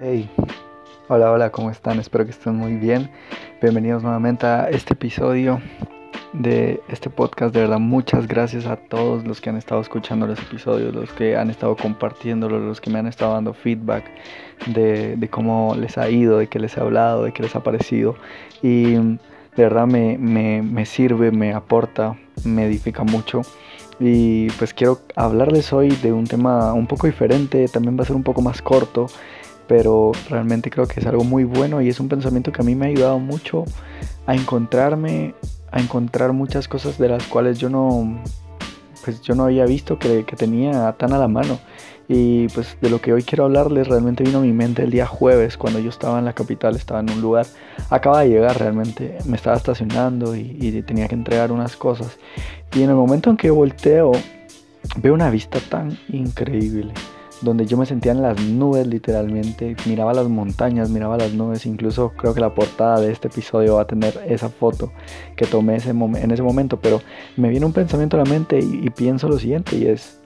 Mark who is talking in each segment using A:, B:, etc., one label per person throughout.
A: Hey, hola, hola, ¿cómo están? Espero que estén muy bien. Bienvenidos nuevamente a este episodio de este podcast. De verdad, muchas gracias a todos los que han estado escuchando los episodios, los que han estado compartiéndolo, los que me han estado dando feedback de, cómo les ha ido, de qué les he hablado, de qué les ha parecido. Y de verdad me, me sirve, me aporta, me edifica mucho. Y pues quiero hablarles hoy de un tema un poco diferente, también va a ser un poco más corto pero realmente creo que es algo muy bueno y es un pensamiento que a mí me ha ayudado mucho a encontrarme, a encontrar muchas cosas de las cuales yo no, pues yo no había visto que, que tenía tan a la mano. Y pues de lo que hoy quiero hablarles realmente vino a mi mente el día jueves cuando yo estaba en la capital, estaba en un lugar, acaba de llegar realmente, me estaba estacionando y, y tenía que entregar unas cosas. Y en el momento en que volteo, veo una vista tan increíble donde yo me sentía en las nubes literalmente, miraba las montañas, miraba las nubes, incluso creo que la portada de este episodio va a tener esa foto que tomé ese en ese momento, pero me viene un pensamiento a la mente y, pienso lo siguiente y es,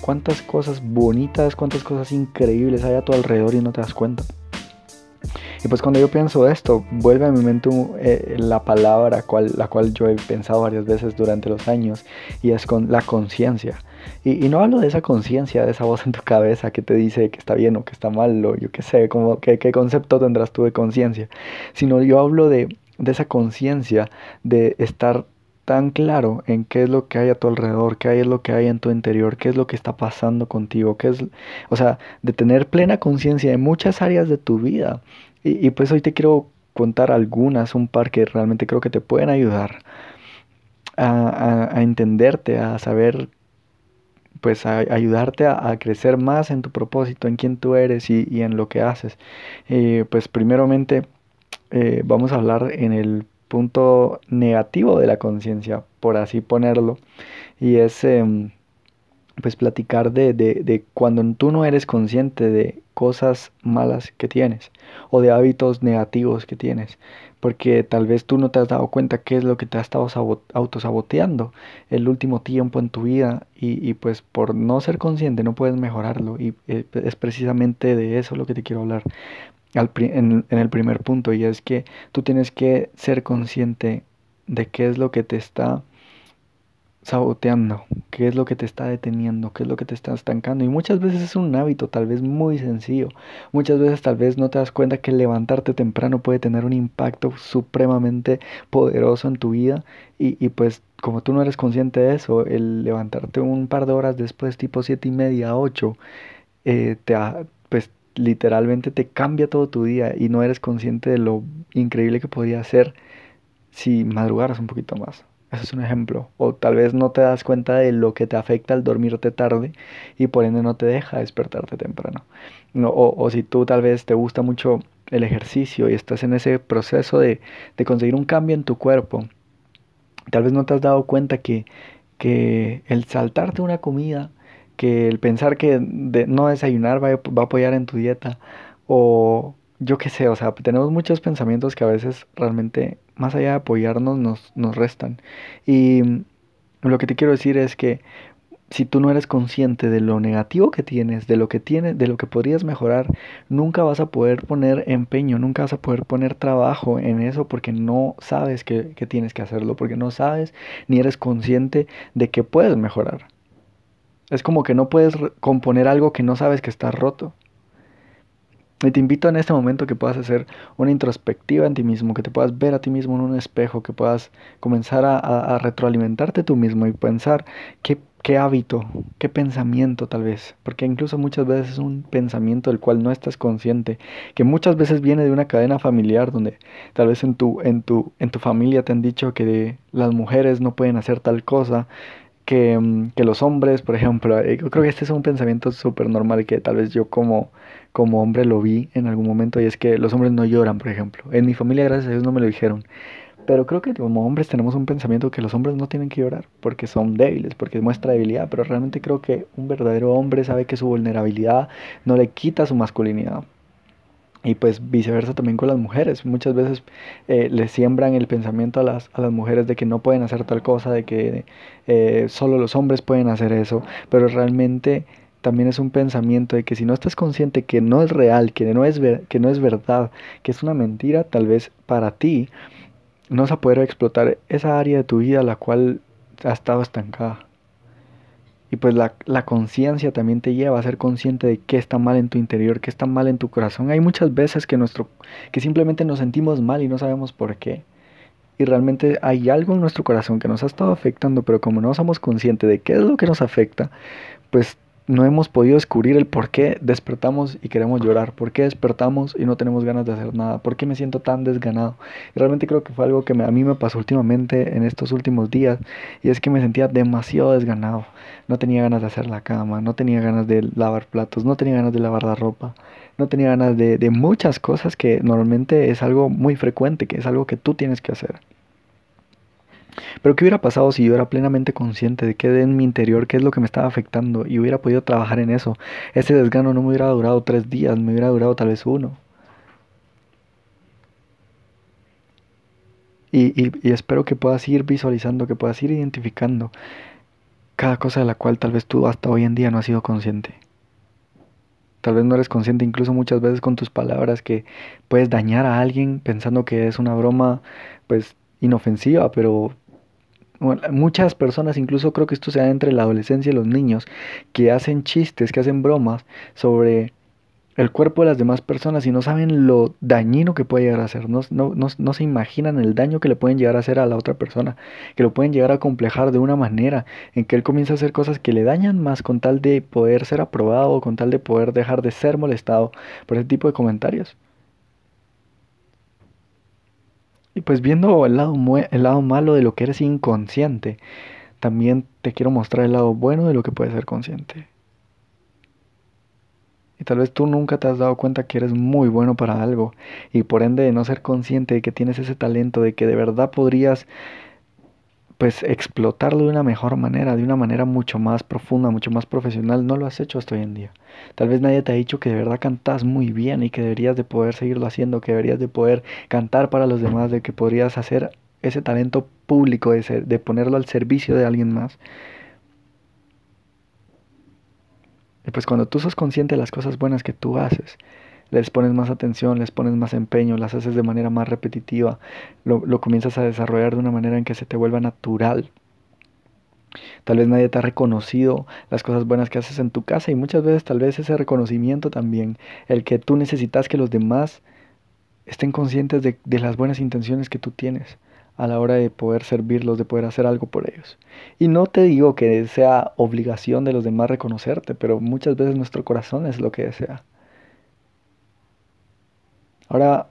A: ¿cuántas cosas bonitas, cuántas cosas increíbles hay a tu alrededor y no te das cuenta? Y pues cuando yo pienso esto, vuelve a mi mente eh, la palabra cual, la cual yo he pensado varias veces durante los años y es con la conciencia. Y, no hablo de esa conciencia, de esa voz en tu cabeza que te dice que está bien o que está mal, o yo qué sé, como, qué, qué concepto tendrás tú de conciencia, sino yo hablo de, de esa conciencia de estar tan claro en qué es lo que hay a tu alrededor, qué es lo que hay en tu interior, qué es lo que está pasando contigo, qué es, o sea, de tener plena conciencia en muchas áreas de tu vida. Y, y, pues hoy te quiero contar algunas, un par que realmente creo que te pueden ayudar a, a, a entenderte, a saber pues a ayudarte a, crecer más en tu propósito, en quién tú eres y, en lo que haces. Eh, pues primeramente eh, vamos a hablar en el punto negativo de la conciencia, por así ponerlo, y es em, pues platicar de, de, cuando tú no eres consciente de cosas malas que tienes o de hábitos negativos que tienes porque tal vez tú no te has dado cuenta qué es lo que te ha estado autosaboteando el último tiempo en tu vida y, pues por no ser consciente no puedes mejorarlo y eh, es precisamente de eso lo que te quiero hablar en, en el primer punto y es que tú tienes que ser consciente de qué es lo que te está saboteando, qué es lo que te está deteniendo, qué es lo que te está estancando. Y muchas veces es un hábito tal vez muy sencillo. Muchas veces tal vez no te das cuenta que levantarte temprano puede tener un impacto supremamente poderoso en tu vida. Y, y pues como tú no eres consciente de eso, el levantarte un par de horas después, tipo siete y media, ocho, eh, te, pues literalmente te cambia todo tu día y no eres consciente de lo increíble que podría ser si madrugaras un poquito más. Es un ejemplo. O tal vez no te das cuenta de lo que te afecta al dormirte tarde y por ende no te deja despertarte temprano. No, o, si tú tal vez te gusta mucho el ejercicio y estás en ese proceso de, de, conseguir un cambio en tu cuerpo, tal vez no te has dado cuenta que, que el saltarte una comida, que el pensar que de no desayunar va va a apoyar en tu dieta, o yo qué sé, o sea, tenemos muchos pensamientos que a veces realmente, más allá de apoyarnos, nos, nos restan. Y lo que te quiero decir es que si tú no eres consciente de lo negativo que tienes, de lo que tienes, de lo que podrías mejorar, nunca vas a poder poner empeño, nunca vas a poder poner trabajo en eso porque no sabes que, que tienes que hacerlo, porque no sabes ni eres consciente de que puedes mejorar. Es como que no puedes componer algo que no sabes que está roto. Y te invito en este momento que puedas hacer una introspectiva en ti mismo, que te puedas ver a ti mismo en un espejo, que puedas comenzar a, retroalimentarte tú mismo y pensar qué, qué, hábito, qué pensamiento tal vez, porque incluso muchas veces es un pensamiento del cual no estás consciente, que muchas veces viene de una cadena familiar donde tal vez en tu, en tu, en tu familia te han dicho que las mujeres no pueden hacer tal cosa, que, mm, que, los hombres, por ejemplo, eh, yo creo que este es un pensamiento súper normal que tal vez yo como, como hombre lo vi en algún momento y es que los hombres no lloran, por ejemplo. En mi familia, gracias a Dios, no me lo dijeron. Pero creo que como hombres tenemos un pensamiento que los hombres no tienen que llorar porque son débiles, porque muestra debilidad, pero realmente creo que un verdadero hombre sabe que su vulnerabilidad no le quita su masculinidad. Y pues viceversa también con las mujeres. Muchas veces eh, le siembran el pensamiento a las, a las mujeres de que no pueden hacer tal cosa, de que eh, solo los hombres pueden hacer eso, pero realmente también es un pensamiento de que si no estás consciente que no es real, que no es, que no es verdad, que es una mentira, tal vez para ti, no vas a poder explotar esa área de tu vida la cual ha estado estancada. Y pues la, la conciencia también te lleva a ser consciente de qué está mal en tu interior, qué está mal en tu corazón. Hay muchas veces que, nuestro, que simplemente nos sentimos mal y no sabemos por qué. Y realmente hay algo en nuestro corazón que nos ha estado afectando, pero como no somos conscientes de qué es lo que nos afecta, pues no hemos podido descubrir el por qué despertamos y queremos llorar, por qué despertamos y no tenemos ganas de hacer nada, por qué me siento tan desganado. Y realmente creo que fue algo que a mí me pasó últimamente en estos últimos días y es que me sentía demasiado desganado. No tenía ganas de hacer la cama, no tenía ganas de lavar platos, no tenía ganas de lavar la ropa, no tenía ganas de, de muchas cosas que normalmente es algo muy frecuente, que es algo que tú tienes que hacer. Pero ¿qué hubiera pasado si yo era plenamente consciente de qué en mi interior, qué es lo que me estaba afectando y hubiera podido trabajar en eso? Ese desgano no me hubiera durado tres días, me hubiera durado tal vez uno. Y, y, espero que puedas ir visualizando, que puedas ir identificando cada cosa de la cual tal vez tú hasta hoy en día no has sido consciente. Tal vez no eres consciente incluso muchas veces con tus palabras que puedes dañar a alguien pensando que es una broma pues inofensiva, pero muchas personas, incluso creo que esto se da entre la adolescencia y los niños, que hacen chistes, que hacen bromas sobre el cuerpo de las demás personas y no saben lo dañino que puede llegar a ser, no, no, no, se imaginan el daño que le pueden llegar a hacer a la otra persona, que lo pueden llegar a complejar de una manera en que él comienza a hacer cosas que le dañan más con tal de poder ser aprobado, con tal de poder dejar de ser molestado por ese tipo de comentarios. Y pues viendo el lado, el lado malo de lo que eres inconsciente, también te quiero mostrar el lado bueno de lo que puedes ser consciente. Y tal vez tú nunca te has dado cuenta que eres muy bueno para algo y por ende de no ser consciente de que tienes ese talento, de que de verdad podrías pues explotarlo de una mejor manera, de una manera mucho más profunda, mucho más profesional, no lo has hecho hasta hoy en día. Tal vez nadie te ha dicho que de verdad cantas muy bien y que deberías de poder seguirlo haciendo, que deberías de poder cantar para los demás, de que podrías hacer ese talento público, de, ser, de ponerlo al servicio de alguien más. Y pues cuando tú sos consciente de las cosas buenas que tú haces, les pones más atención, les pones más empeño, las haces de manera más repetitiva, lo, lo comienzas a desarrollar de una manera en que se te vuelva natural. Tal vez nadie te ha reconocido las cosas buenas que haces en tu casa y muchas veces tal vez ese reconocimiento también, el que tú necesitas que los demás estén conscientes de, de, las buenas intenciones que tú tienes a la hora de poder servirlos, de poder hacer algo por ellos. Y no te digo que sea obligación de los demás reconocerte, pero muchas veces nuestro corazón es lo que desea. Ahora,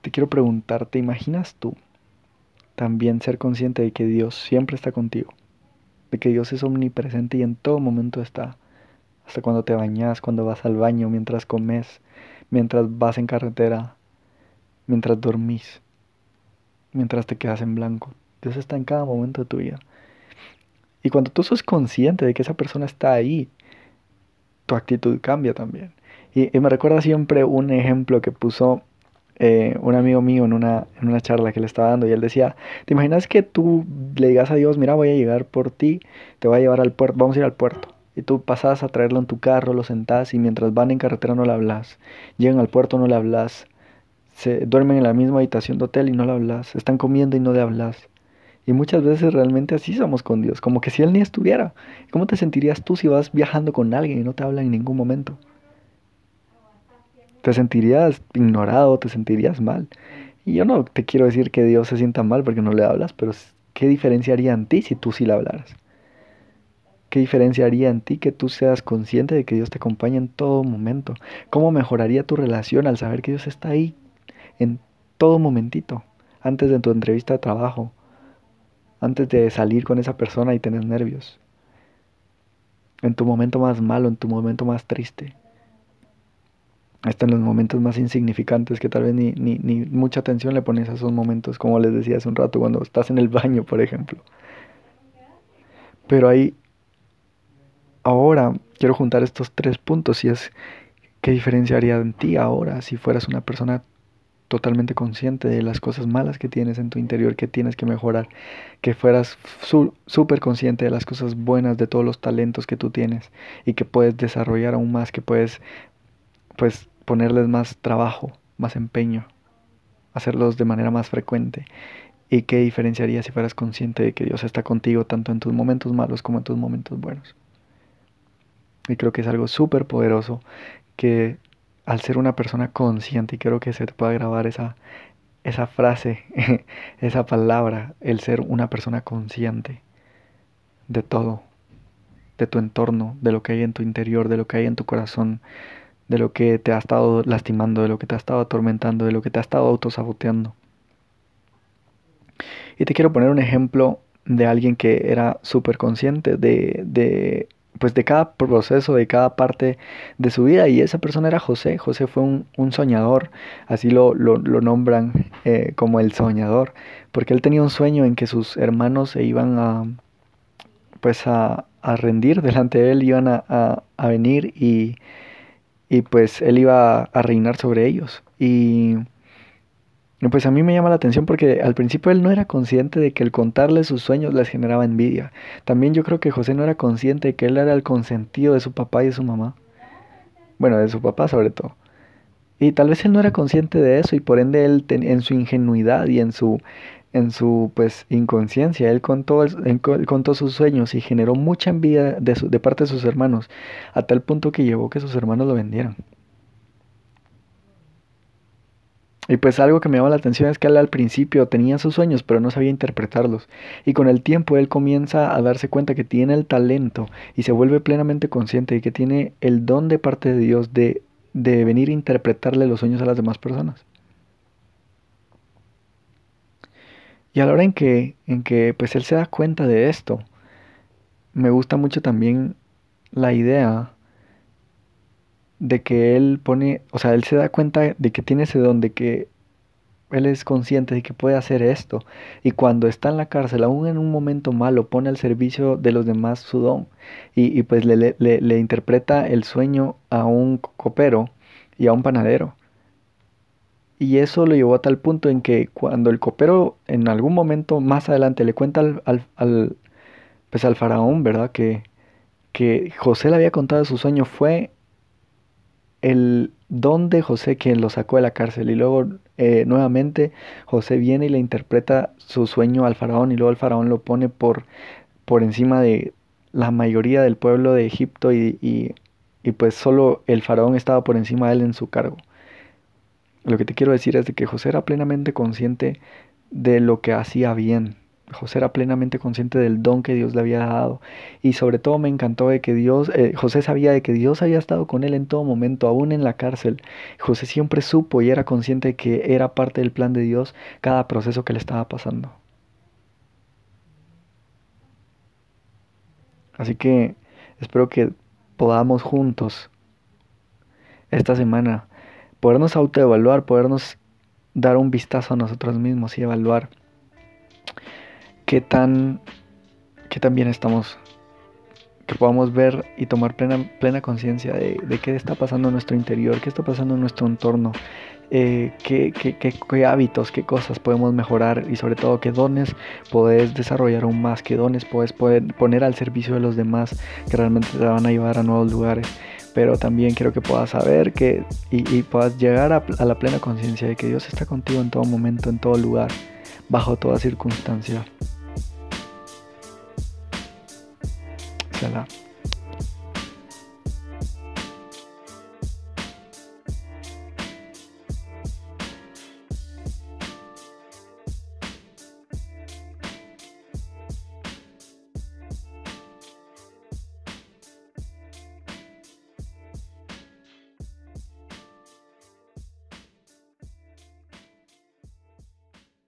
A: te quiero preguntar, ¿te imaginas tú también ser consciente de que Dios siempre está contigo? De que Dios es omnipresente y en todo momento está. Hasta cuando te bañas, cuando vas al baño, mientras comes, mientras vas en carretera, mientras dormís, mientras te quedas en blanco. Dios está en cada momento de tu vida. Y cuando tú sos consciente de que esa persona está ahí, tu actitud cambia también. Y, me recuerda siempre un ejemplo que puso eh, un amigo mío en una, en una charla que le estaba dando y él decía, ¿te imaginas que tú le digas a Dios, mira, voy a llegar por ti, te voy a llevar al puerto, vamos a ir al puerto? Y tú pasas a traerlo en tu carro, lo sentás y mientras van en carretera no le hablas, llegan al puerto no le hablas, se duermen en la misma habitación de hotel y no le hablas, están comiendo y no le hablas. Y muchas veces realmente así somos con Dios, como que si Él ni estuviera. ¿Cómo te sentirías tú si vas viajando con alguien y no te habla en ningún momento? Te sentirías ignorado, te sentirías mal. Y yo no te quiero decir que Dios se sienta mal porque no le hablas, pero ¿qué diferencia haría en ti si tú sí le hablaras? ¿Qué diferencia haría en ti que tú seas consciente de que Dios te acompaña en todo momento? ¿Cómo mejoraría tu relación al saber que Dios está ahí en todo momentito? Antes de tu entrevista de trabajo, antes de salir con esa persona y tener nervios, en tu momento más malo, en tu momento más triste, hasta en los momentos más insignificantes que tal vez ni, ni, ni, mucha atención le pones a esos momentos, como les decía hace un rato, cuando estás en el baño, por ejemplo. Pero ahí, ahora quiero juntar estos tres puntos y es qué diferencia haría en ti ahora si fueras una persona totalmente consciente de las cosas malas que tienes en tu interior, que tienes que mejorar, que fueras súper consciente de las cosas buenas, de todos los talentos que tú tienes y que puedes desarrollar aún más, que puedes pues ponerles más trabajo, más empeño, hacerlos de manera más frecuente. ¿Y qué diferenciaría si fueras consciente de que Dios está contigo tanto en tus momentos malos como en tus momentos buenos? Y creo que es algo súper poderoso que al ser una persona consciente, y creo que se te pueda grabar esa, esa frase, esa palabra, el ser una persona consciente de todo, de tu entorno, de lo que hay en tu interior, de lo que hay en tu corazón, de lo que te ha estado lastimando, de lo que te ha estado atormentando, de lo que te ha estado autosaboteando. Y te quiero poner un ejemplo de alguien que era súper consciente de, de, pues de cada proceso, de cada parte de su vida. Y esa persona era José. José fue un, soñador, así lo, lo, nombran eh, como el soñador, porque él tenía un sueño en que sus hermanos se iban a, pues a, a rendir delante de él, iban a, a venir y y pues él iba a reinar sobre ellos. Y pues a mí me llama la atención porque al principio él no era consciente de que el contarle sus sueños les generaba envidia. También yo creo que José no era consciente de que él era el consentido de su papá y de su mamá. Bueno, de su papá sobre todo. Y tal vez él no era consciente de eso y por ende él en su ingenuidad y en su en su pues inconsciencia. Él contó, contó sus sueños y generó mucha envidia de, de parte de sus hermanos, a tal punto que llevó que sus hermanos lo vendieran. Y pues algo que me llama la atención es que él al principio tenía sus sueños, pero no sabía interpretarlos. Y con el tiempo él comienza a darse cuenta que tiene el talento y se vuelve plenamente consciente de que tiene el don de parte de Dios de, de venir a interpretarle los sueños a las demás personas. Y a la hora en que, en que pues él se da cuenta de esto, me gusta mucho también la idea de que él pone, o sea, él se da cuenta de que tiene ese don, de que él es consciente de que puede hacer esto. Y cuando está en la cárcel, aún en un momento malo, pone al servicio de los demás su don. Y, y pues le, le, le interpreta el sueño a un copero y a un panadero. Y eso lo llevó a tal punto en que cuando el copero en algún momento más adelante le cuenta al, al, pues al faraón, ¿verdad? Que, que José le había contado su sueño, fue el don de José quien lo sacó de la cárcel. Y luego eh, nuevamente José viene y le interpreta su sueño al faraón y luego el faraón lo pone por, por encima de la mayoría del pueblo de Egipto y, y, y pues solo el faraón estaba por encima de él en su cargo. Lo que te quiero decir es de que José era plenamente consciente de lo que hacía bien. José era plenamente consciente del don que Dios le había dado. Y sobre todo me encantó de que Dios, eh, José sabía de que Dios había estado con él en todo momento, aún en la cárcel. José siempre supo y era consciente de que era parte del plan de Dios cada proceso que le estaba pasando. Así que espero que podamos juntos esta semana podernos autoevaluar, podernos dar un vistazo a nosotros mismos y evaluar qué tan, qué bien estamos, que podamos ver y tomar plena, plena conciencia de, qué está pasando en nuestro interior, qué está pasando en nuestro entorno, eh, qué, qué, hábitos, qué cosas podemos mejorar y sobre todo qué dones podés desarrollar aún más, qué dones puedes poner al servicio de los demás que realmente te van a llevar a nuevos lugares pero también quiero que puedas saber que y, puedas llegar a, la plena conciencia de que Dios está contigo en todo momento, en todo lugar, bajo toda circunstancia. Salam.